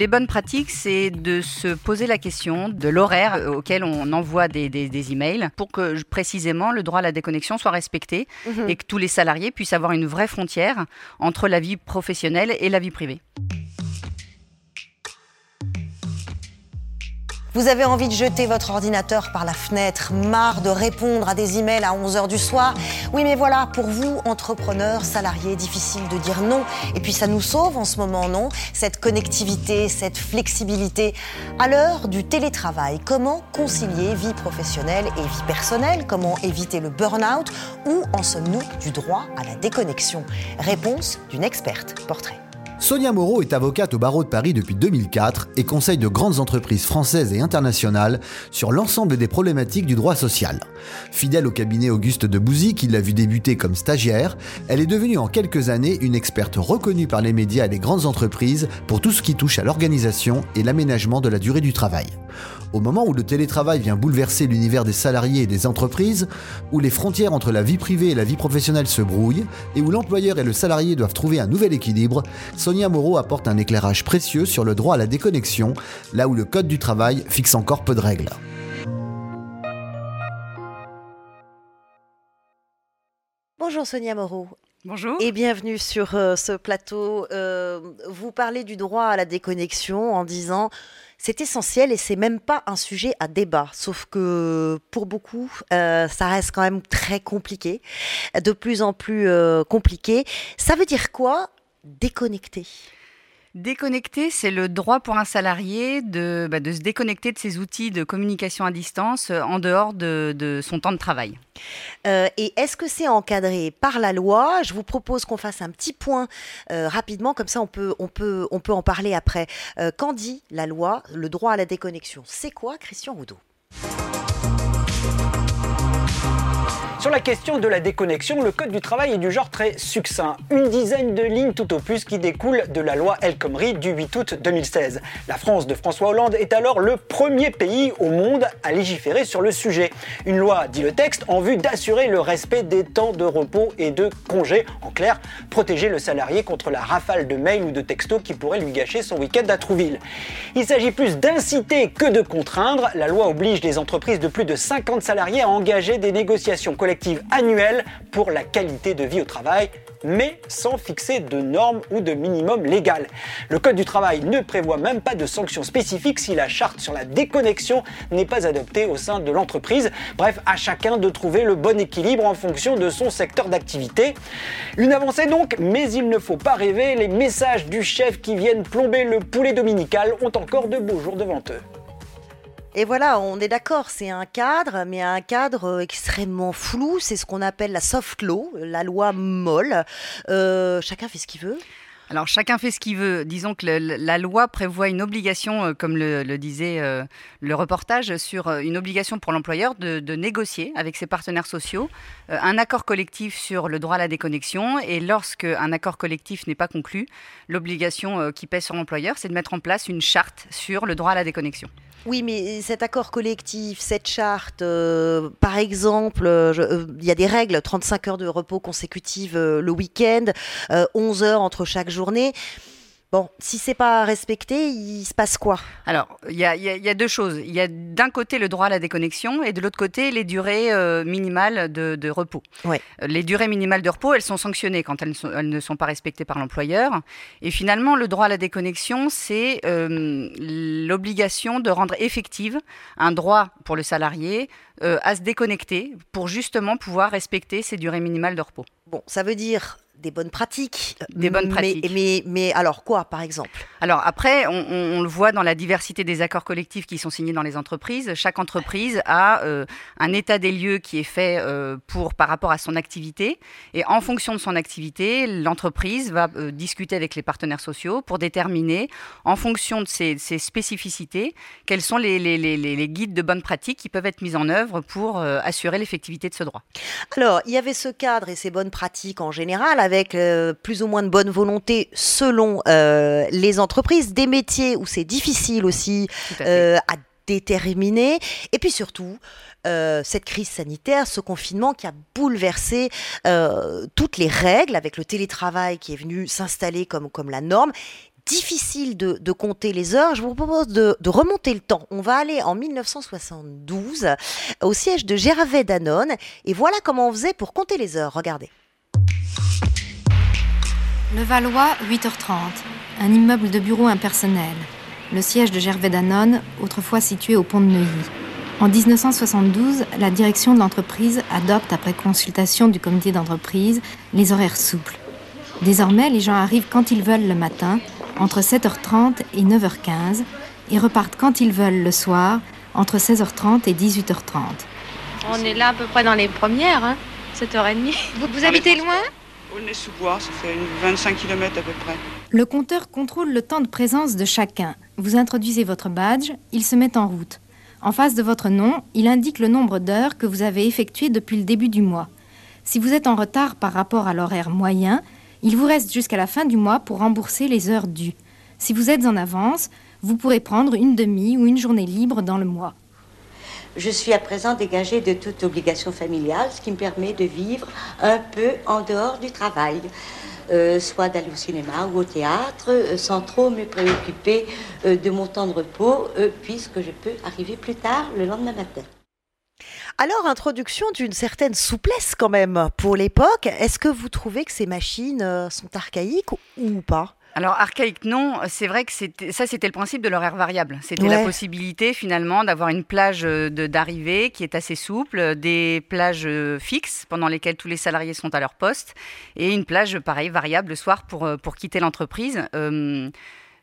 Les bonnes pratiques, c'est de se poser la question de l'horaire euh, auquel on envoie des, des, emails pour que précisément le droit à la déconnexion soit respecté mhm. et que tous les salariés puissent avoir une vraie frontière entre la vie professionnelle et la vie privée. Vous avez envie de jeter votre ordinateur par la fenêtre, marre de répondre à des emails à 11h du soir. Oui, mais voilà, pour vous, entrepreneurs, salariés, difficile de dire non. Et puis ça nous sauve en ce moment, non? Cette connectivité, cette flexibilité. À l'heure du télétravail, comment concilier vie professionnelle et vie personnelle? Comment éviter le burn-out? Où en sommes-nous du droit à la déconnexion? Réponse d'une experte. Portrait. Sonia Moreau est avocate au barreau de Paris depuis 2004 et conseille de grandes entreprises françaises et internationales sur l'ensemble des problématiques du droit social. Fidèle au cabinet Auguste de Bouzy, qui l'a vu débuter comme stagiaire, elle est devenue en quelques années une experte reconnue par les médias et les grandes entreprises pour tout ce qui touche à l'organisation et l'aménagement de la durée du travail. Au moment où le télétravail vient bouleverser l'univers des salariés et des entreprises, où les frontières entre la vie privée et la vie professionnelle se brouillent, et où l'employeur et le salarié doivent trouver un nouvel équilibre, Sonia Moreau apporte un éclairage précieux sur le droit à la déconnexion, là où le Code du travail fixe encore peu de règles. Bonjour Sonia Moreau. Bonjour. Et bienvenue sur euh, ce plateau. Euh, vous parlez du droit à la déconnexion en disant c'est essentiel et c'est même pas un sujet à débat. Sauf que pour beaucoup, euh, ça reste quand même très compliqué, de plus en plus euh, compliqué. Ça veut dire quoi déconnecter Déconnecter, c'est le droit pour un salarié de, bah, de, se déconnecter de ses outils de communication à distance euh, en dehors de, son temps de travail. Euh, et est-ce que c'est encadré par la loi? Je vous propose qu'on fasse un petit point euh, rapidement, comme ça on peut, on, peut, on peut en parler après. Qu'en dit la loi, le droit à la déconnexion C'est quoi, Christian Roudot? Sur la question de la déconnexion, le Code du travail est du genre très succinct. Une dizaine de lignes tout au plus qui découlent de la loi El Khomri du 8 août 2016. La France de François Hollande est alors le premier pays au monde à légiférer sur le sujet. Une loi, dit le texte, en vue d'assurer le respect des temps de repos et de congés. En clair, protéger le salarié contre la rafale de mails ou de textos qui pourraient lui gâcher son week-end à Trouville. Il s'agit plus d'inciter que de contraindre. La loi oblige les entreprises de plus de 50 salariés à engager des négociations annuelle pour la qualité de vie au travail, mais sans fixer de normes ou de minimum légal. Le Code du travail ne prévoit même pas de sanctions spécifiques si la charte sur la déconnexion n'est pas adoptée au sein de l'entreprise. Bref, à chacun de trouver le bon équilibre en fonction de son secteur d'activité. Une avancée donc, mais il ne faut pas rêver, les messages du chef qui viennent plomber le poulet dominical ont encore de beaux jours devant eux. Et voilà, on est d'accord, c'est un cadre, mais un cadre euh, extrêmement flou. C'est ce qu'on appelle la soft law, la loi molle. Euh, chacun fait ce qu'il veut. Alors chacun fait ce qu'il veut. Disons que la loi prévoit une obligation, euh, comme le, disait le reportage, sur une obligation pour l'employeur de, négocier avec ses partenaires sociaux un accord collectif sur le droit à la déconnexion. Et lorsque un accord collectif n'est pas conclu, l'obligation qui pèse sur l'employeur, c'est de mettre en place une charte sur le droit à la déconnexion. Oui, mais cet accord collectif, cette charte, par exemple, il y a des règles, 35 heures de repos consécutives le week-end, 11 heures entre chaque jour journée. Bon, si c'est pas respecté, il se passe quoi? Alors, il y, a, deux choses. Il y a d'un côté le droit à la déconnexion et de l'autre côté les durées euh, minimales de, repos. Ouais. Euh, les durées minimales de repos, elles sont sanctionnées quand elles, elles ne sont pas respectées par l'employeur. Et finalement, le droit à la déconnexion, c'est euh, l'obligation de rendre effective un droit pour le salarié à se déconnecter pour justement pouvoir respecter ces durées minimales de repos. Bon, ça veut dire des bonnes pratiques. Des bonnes pratiques. Mais, mais, alors quoi, par exemple? Alors après, on, le voit dans la diversité des accords collectifs qui sont signés dans les entreprises. Chaque entreprise a euh, un état des lieux qui est fait euh, pour, par rapport à son activité. Et en fonction de son activité, l'entreprise va euh, discuter avec les partenaires sociaux pour déterminer, en fonction de ses, spécificités, quels sont les, les, les, les, guides de bonnes pratiques qui peuvent être mis en œuvre pour assurer l'effectivité de ce droit. Alors, il y avait ce cadre et ces bonnes pratiques en général avec euh, plus ou moins de bonne volonté selon euh, les entreprises, des métiers où c'est difficile aussi à, euh, à, déterminer, et puis surtout cette crise sanitaire, ce confinement qui a bouleversé toutes les règles avec le télétravail qui est venu s'installer comme, comme la norme difficile de, compter les heures. Je vous propose de, remonter le temps. On va aller en 1972 au siège de Gervais Danone et voilà comment on faisait pour compter les heures. Regardez. Le Valois, 8h30. Un immeuble de bureau impersonnel. Le siège de Gervais Danone, autrefois situé au pont de Neuilly. En 1972, la direction de l'entreprise adopte, après consultation du comité d'entreprise, les horaires souples. Désormais, les gens arrivent quand ils veulent le matin, entre 7h30 et 9h15, et repartent quand ils veulent le soir, entre 16h30 et 18h30. On est là à peu près dans les premières, 7h30. Hein, vous, vous habitez loin? Sous bois ça fait 25 km à peu près. Le compteur contrôle le temps de présence de chacun. Vous introduisez votre badge, il se met en route. En face de votre nom, il indique le nombre d'heures que vous avez effectuées depuis le début du mois. Si vous êtes en retard par rapport à l'horaire moyen, il vous reste jusqu'à la fin du mois pour rembourser les heures dues. Si vous êtes en avance, vous pourrez prendre une demi ou une journée libre dans le mois. Je suis à présent dégagée de toute obligation familiale, ce qui me permet de vivre un peu en dehors du travail. Euh, soit d'aller au cinéma ou au théâtre, euh, sans trop me préoccuper euh, de mon temps de repos, puisque je peux arriver plus tard le lendemain matin. Alors, introduction d'une certaine souplesse quand même pour l'époque. Est-ce que vous trouvez que ces machines sont archaïques ou pas? Alors archaïque non, c'est vrai que ça c'était le principe de l'horaire variable. C'était la possibilité finalement d'avoir une plage euh, d'arrivée qui est assez souple, des plages euh, fixes pendant lesquelles tous les salariés sont à leur poste et une plage pareil variable le soir pour, euh, pour quitter l'entreprise.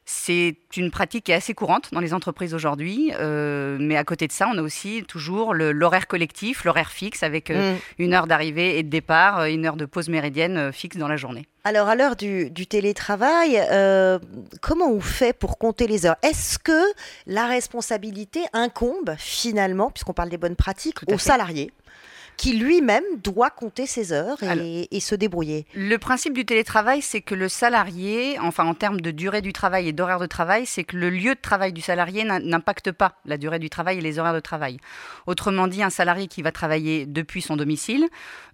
C'est une pratique qui est assez courante dans les entreprises aujourd'hui, euh, mais à côté de ça, on a aussi toujours l'horaire collectif, l'horaire fixe avec euh, mm. une heure d'arrivée et de départ, euh, une heure de pause méridienne fixe dans la journée. Alors à l'heure du, télétravail, comment on fait pour compter les heures? Est-ce que la responsabilité incombe finalement, puisqu'on parle des bonnes pratiques, aux salariés? Qui lui-même doit compter ses heures et, se débrouiller. Le principe du télétravail, c'est que le salarié, enfin en termes de durée du travail et d'horaire de travail, c'est que le lieu de travail du salarié n'impacte pas la durée du travail et les horaires de travail. Autrement dit, un salarié qui va travailler depuis son domicile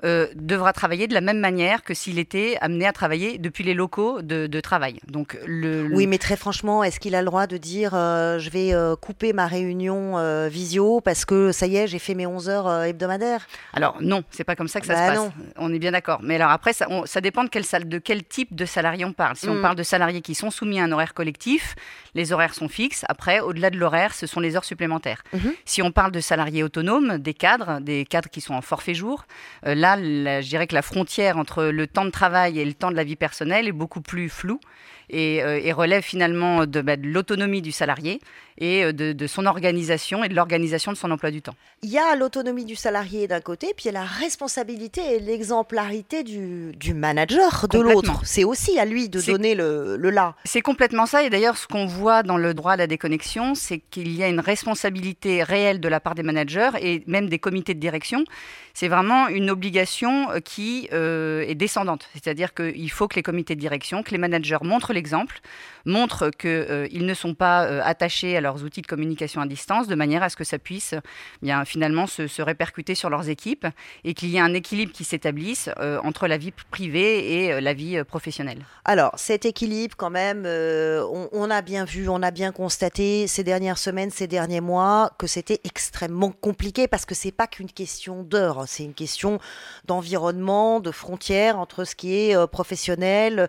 euh, devra travailler de la même manière que s'il était amené à travailler depuis les locaux de, travail. Donc le, Oui, mais très franchement, est-ce qu'il a le droit de dire euh, je vais euh, couper ma réunion visio parce que ça y est, j'ai fait mes 11 heures hebdomadaires? Alors non, c'est pas comme ça que ça bah se passe. On est bien d'accord. Mais alors après, ça, dépend de quel, de quel type de salarié on parle. Si on mm. parle de salariés qui sont soumis à un horaire collectif, les horaires sont fixes. Après, au-delà de l'horaire, ce sont les heures supplémentaires. Mhm. Si on parle de salariés autonomes, des cadres, des cadres qui sont en forfait jour, euh, là, je dirais que la frontière entre le temps de travail et le temps de la vie personnelle est beaucoup plus floue et, euh, relève finalement bah, de, l'autonomie du salarié et euh, de, son organisation et de l'organisation de son emploi du temps. Il y a l'autonomie du salarié d'un côté, puis il y a la responsabilité et l'exemplarité du, manager de l'autre. C'est aussi à lui de donner le, le là. C'est complètement ça. Et d'ailleurs, ce qu'on voit dans le droit à la déconnexion, c'est qu'il y a une responsabilité réelle de la part des managers et même des comités de direction. C'est vraiment une obligation euh, qui est descendante. C'est-à-dire qu'il faut que les comités de direction, que les managers montrent l'exemple, montrent qu'ils ne sont pas attachés à leur leurs outils de communication à distance, de manière à ce que ça puisse bien finalement se, répercuter sur leurs équipes et qu'il y ait un équilibre qui s'établisse euh, entre la vie privée et euh, la vie euh, professionnelle. Alors cet équilibre quand même, on, a bien vu, on a bien constaté ces dernières semaines, ces derniers mois que c'était extrêmement compliqué parce que c'est pas qu'une question d'heures, hein, c'est une question d'environnement, de frontières entre ce qui est professionnel,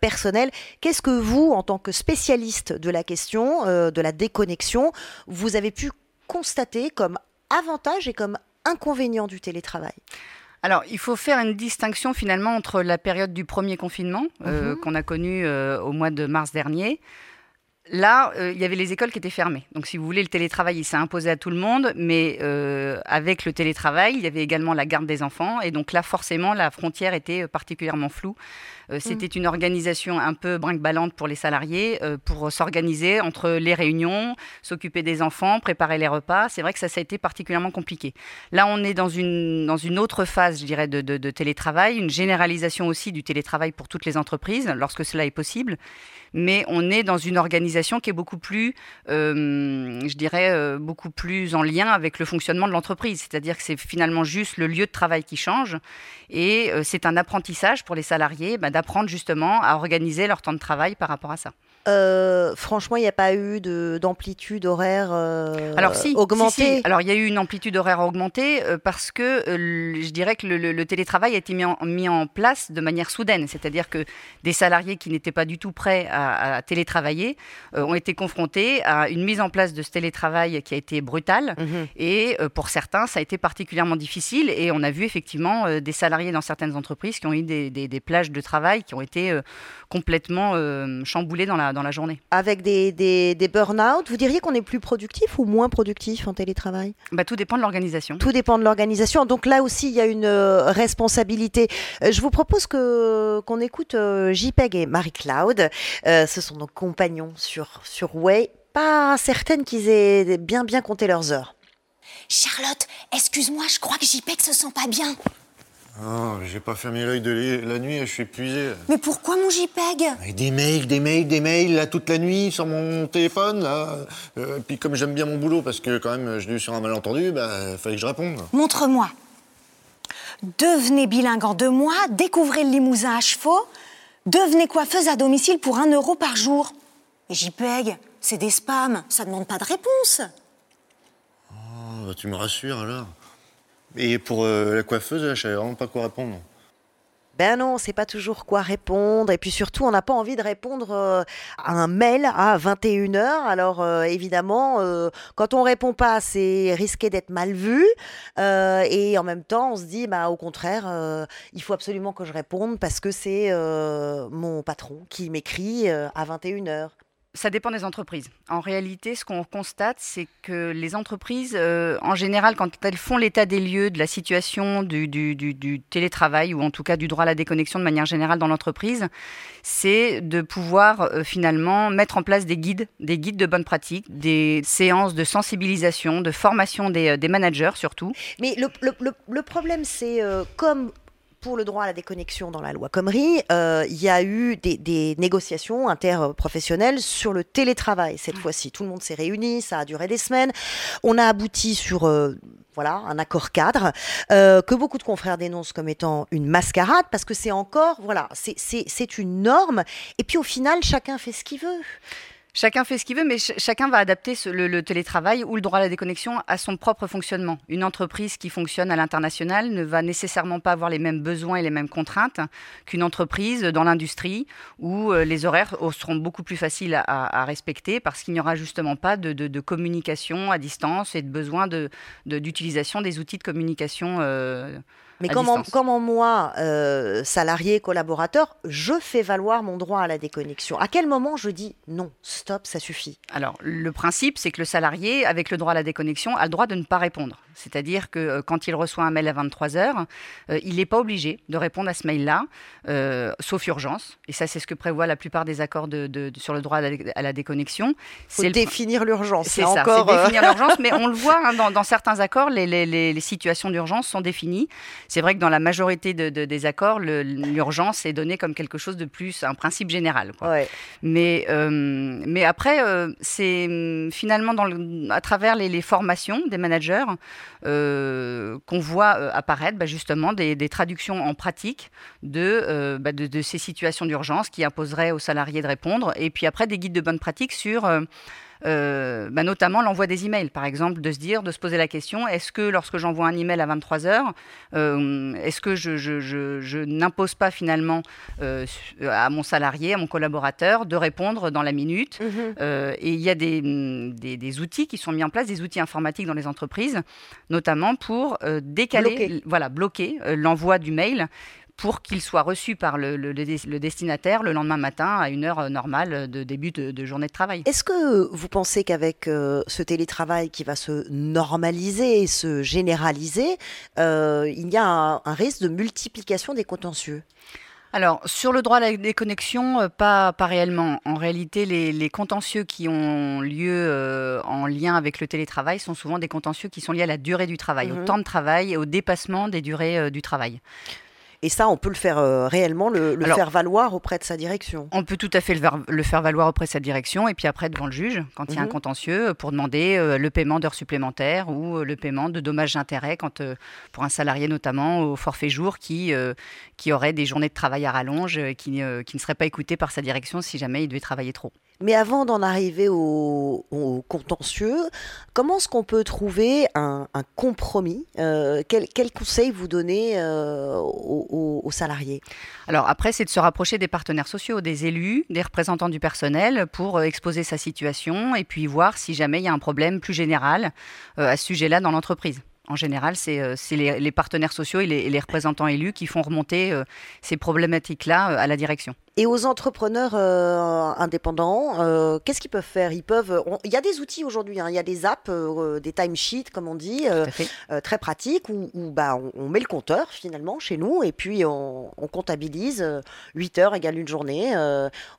personnel. Qu'est-ce que vous, en tant que spécialiste de la question de la déconnexion connexion, vous avez pu constater comme avantage et comme inconvénient du télétravail alors, il faut faire une distinction finalement entre la période du premier confinement, euh, mhm. qu'on a connu euh, au mois de mars dernier, Là, euh, il y avait les écoles qui étaient fermées. Donc, si vous voulez, le télétravail, il s'est imposé à tout le monde. Mais euh, avec le télétravail, il y avait également la garde des enfants. Et donc là, forcément, la frontière était euh, particulièrement floue. C'était mm. une organisation un peu brinque-ballante pour les salariés, pour s'organiser entre les réunions, s'occuper des enfants, préparer les repas. C'est vrai que ça, ça a été particulièrement compliqué. Là, on est dans une, dans une autre phase, je dirais, de, de télétravail, une généralisation aussi du télétravail pour toutes les entreprises, lorsque cela est possible mais on est dans une organisation qui est beaucoup plus, euh, je dirais, euh, beaucoup plus en lien avec le fonctionnement de l'entreprise. C'est-à-dire que c'est finalement juste le lieu de travail qui change et euh, c'est un apprentissage pour les salariés bah, d'apprendre justement à organiser leur temps de travail par rapport à ça. Euh, franchement, il n'y a pas eu d'amplitude horaire euh, Alors si, augmentée. si, Alors il y a eu une amplitude horaire augmentée euh, parce que je dirais que le, télétravail a été mis en, mis en place de manière soudaine, c'est-à-dire que des salariés qui n'étaient pas du tout prêts à, télétravailler ont été confrontés à une mise en place de ce télétravail qui a été brutale mhm. et pour certains ça a été particulièrement difficile et on a vu effectivement des salariés dans certaines entreprises qui ont eu des, des plages de travail qui ont été complètement chamboulées dans la dans la journée. Avec des, des, des burn-out, vous diriez qu'on est plus productif ou moins productif en télétravail? Bah, Tout dépend de l'organisation. Tout dépend de l'organisation. Donc là aussi, il y a une euh, responsabilité. Euh, je vous propose que, qu'on écoute euh, JPEG et Marie-Claude. ce sont nos compagnons sur, sur Way. Pas certaine qu'ils aient bien bien compté leurs heures. Charlotte, excuse-moi, je crois que JPEG se sent pas bien. Oh, j'ai pas fermé l'œil de la nuit, je suis épuisé. Mais pourquoi mon JPEG? Des mails, des mails, des mails, là, toute la nuit, sur mon téléphone, là. Euh, puis comme j'aime bien mon boulot, parce que quand même, je l'ai eu sur un malentendu, bah, fallait que je réponde. Montre-moi. Devenez bilingue en deux mois, découvrez le limousin à chevaux, devenez coiffeuse à domicile pour un euro par jour. Et JPEG, c'est des spams, ça demande pas de réponse. Oh, bah, tu me rassures alors. Et pour euh, la coiffeuse, je savais vraiment pas quoi répondre. Ben non, c'est pas toujours quoi répondre. Et puis surtout, on n'a pas envie de répondre euh, à un mail à 21h. Alors euh, évidemment, quand on répond pas, c'est risqué d'être mal vu. et en même temps, on se dit, bah, au contraire, il faut absolument que je réponde parce que c'est mon patron qui m'écrit à 21h. Ça dépend des entreprises. En réalité, ce qu'on constate, c'est que les entreprises, euh, en général, quand elles font l'état des lieux de la situation du, télétravail ou en tout cas du droit à la déconnexion de manière générale dans l'entreprise, c'est de pouvoir euh, finalement mettre en place des guides, des guides de bonne pratique, des séances de sensibilisation, de formation des, euh, managers surtout. Mais le, problème, c'est comme pour le droit à la déconnexion dans la loi Comrie, euh, il y a eu des, négociations interprofessionnelles sur le télétravail cette fois-ci. Tout le monde s'est réuni, ça a duré des semaines. On a abouti sur euh, voilà un accord cadre euh, que beaucoup de confrères dénoncent comme étant une mascarade parce que c'est encore voilà c'est une norme et puis au final chacun fait ce qu'il veut. Chacun fait ce qu'il veut, mais chacun va adapter le, télétravail ou le droit à la déconnexion à son propre fonctionnement. Une entreprise qui fonctionne à l'international ne va nécessairement pas avoir les mêmes besoins et les mêmes contraintes qu'une entreprise dans l'industrie où euh, les horaires seront beaucoup plus faciles à, respecter parce qu'il n'y aura justement pas de, communication à distance et de besoin d'utilisation des outils de communication. Euh, mais comment, comment, moi, euh, salarié, collaborateur, je fais valoir mon droit à la déconnexion? À quel moment je dis non, stop, ça suffit? Alors, le principe, c'est que le salarié, avec le droit à la déconnexion, a le droit de ne pas répondre. C'est-à-dire que euh, quand il reçoit un mail à 23 heures, euh, il n'est pas obligé de répondre à ce mail-là, sauf urgence. Et ça, c'est ce que prévoit la plupart des accords de, sur le droit à la, déconnexion. C'est définir l'urgence. C'est ça, encore... définir l'urgence, mais on le voit hein, dans, dans, certains accords, les, les, les situations d'urgence sont définies. C'est vrai que dans la majorité de, des accords, l'urgence est donnée comme quelque chose de plus, un principe général. Mais, euh, mais après, euh, c'est finalement dans à travers les, formations des managers euh, qu'on voit apparaître bah, justement des, traductions en pratique de, bah, de, de, ces situations d'urgence qui imposeraient aux salariés de répondre, et puis après des guides de bonne pratique sur euh, bah, notamment l'envoi des emails, par exemple, de se dire, de se poser la question est-ce que lorsque j'envoie un email à 23 heures, euh, est-ce que je, je, n'impose pas finalement euh, à mon salarié, à mon collaborateur, de répondre dans la minute mhm. Et il y a des, des, outils qui sont mis en place, des outils informatiques dans les entreprises, notamment pour décaler, voilà, bloquer l'envoi du mail pour qu'il soit reçu par le, destinataire le lendemain matin à une heure normale de début de, journée de travail. Est-ce que vous pensez qu'avec euh, ce télétravail qui va se normaliser et se généraliser, euh, il y a un, risque de multiplication des contentieux? Alors, sur le droit à la déconnexion, euh, pas, pas réellement. En réalité, les, contentieux qui ont lieu en lien avec le télétravail sont souvent des contentieux qui sont liés à la durée du travail, au mhm. temps de travail et au dépassement des durées du travail. Et ça, on peut le faire euh, réellement, le, faire valoir auprès de sa direction. On peut tout à fait le, faire valoir auprès de sa direction et puis après devant le juge, quand il y a un mhm. contentieux, pour demander euh, le paiement d'heures supplémentaires ou euh, le paiement de dommages d'intérêt quand, pour un salarié notamment au forfait jour qui, qui aurait des journées de travail à rallonge, qui, qui ne serait pas écouté par sa direction si jamais il devait travailler trop. Mais avant d'en arriver au, contentieux, comment est-ce qu'on peut trouver un, compromis euh, quel, conseil vous donnez euh, aux, salariés? Alors après, c'est de se rapprocher des partenaires sociaux, des élus, des représentants du personnel pour euh, exposer sa situation et puis voir si jamais il y a un problème plus général à ce sujet-là dans l'entreprise en général, c'est les, partenaires sociaux et les, représentants élus qui font remonter ces problématiques-là à la direction. Et aux entrepreneurs euh, indépendants, euh, qu'est-ce qu'ils peuvent faire? Ils peuvent. On, il y a des outils aujourd'hui. Hein, il y a des apps, euh, des timesheets, comme on dit, très pratiques où, où bah, on, on, met le compteur finalement chez nous et puis on, on comptabilise 8 heures égale une journée.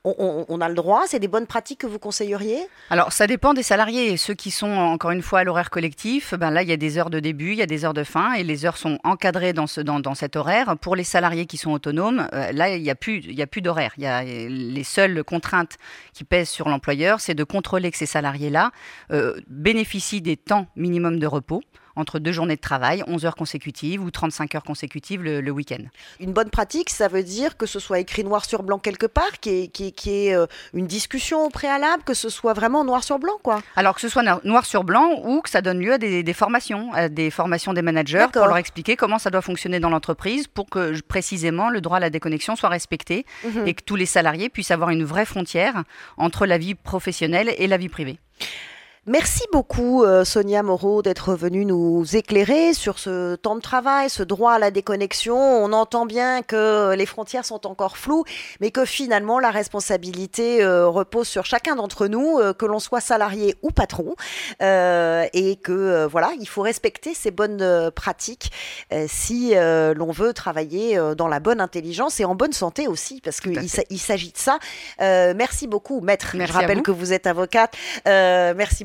On, on, a le droit? C'est des bonnes pratiques que vous conseilleriez? Alors ça dépend des salariés. Ceux qui sont encore une fois à l'horaire collectif, ben là il y a des heures de début, il y a des heures de fin et les heures sont encadrées dans, ce, dans, dans cet horaire. Pour les salariés qui sont autonomes, là il n'y a plus, il y a plus d'horaire. Les seules contraintes qui pèsent sur l'employeur, c'est de contrôler que ces salariés-là euh, bénéficient des temps minimum de repos entre deux journées de travail, 11 heures consécutives ou 35 heures consécutives le, le week-end. Une bonne pratique, ça veut dire que ce soit écrit noir sur blanc quelque part, qu'il y ait, qu qu ait euh, une discussion au préalable, que ce soit vraiment noir sur blanc, quoi. Alors que ce soit noir sur blanc ou que ça donne lieu à des, des formations, à des formations des managers pour leur expliquer comment ça doit fonctionner dans l'entreprise pour que précisément le droit à la déconnexion soit respecté mmh. et que tous les salariés puissent avoir une vraie frontière entre la vie professionnelle et la vie privée. Merci beaucoup euh, Sonia Moreau d'être venue nous éclairer sur ce temps de travail, ce droit à la déconnexion. On entend bien que les frontières sont encore floues, mais que finalement la responsabilité euh, repose sur chacun d'entre nous, euh, que l'on soit salarié ou patron, et que voilà, il faut respecter ces bonnes pratiques si l'on veut travailler dans la bonne intelligence et en bonne santé aussi, parce qu'il il s'agit de ça. merci beaucoup, maître. Merci Je rappelle vous. que vous êtes avocate. merci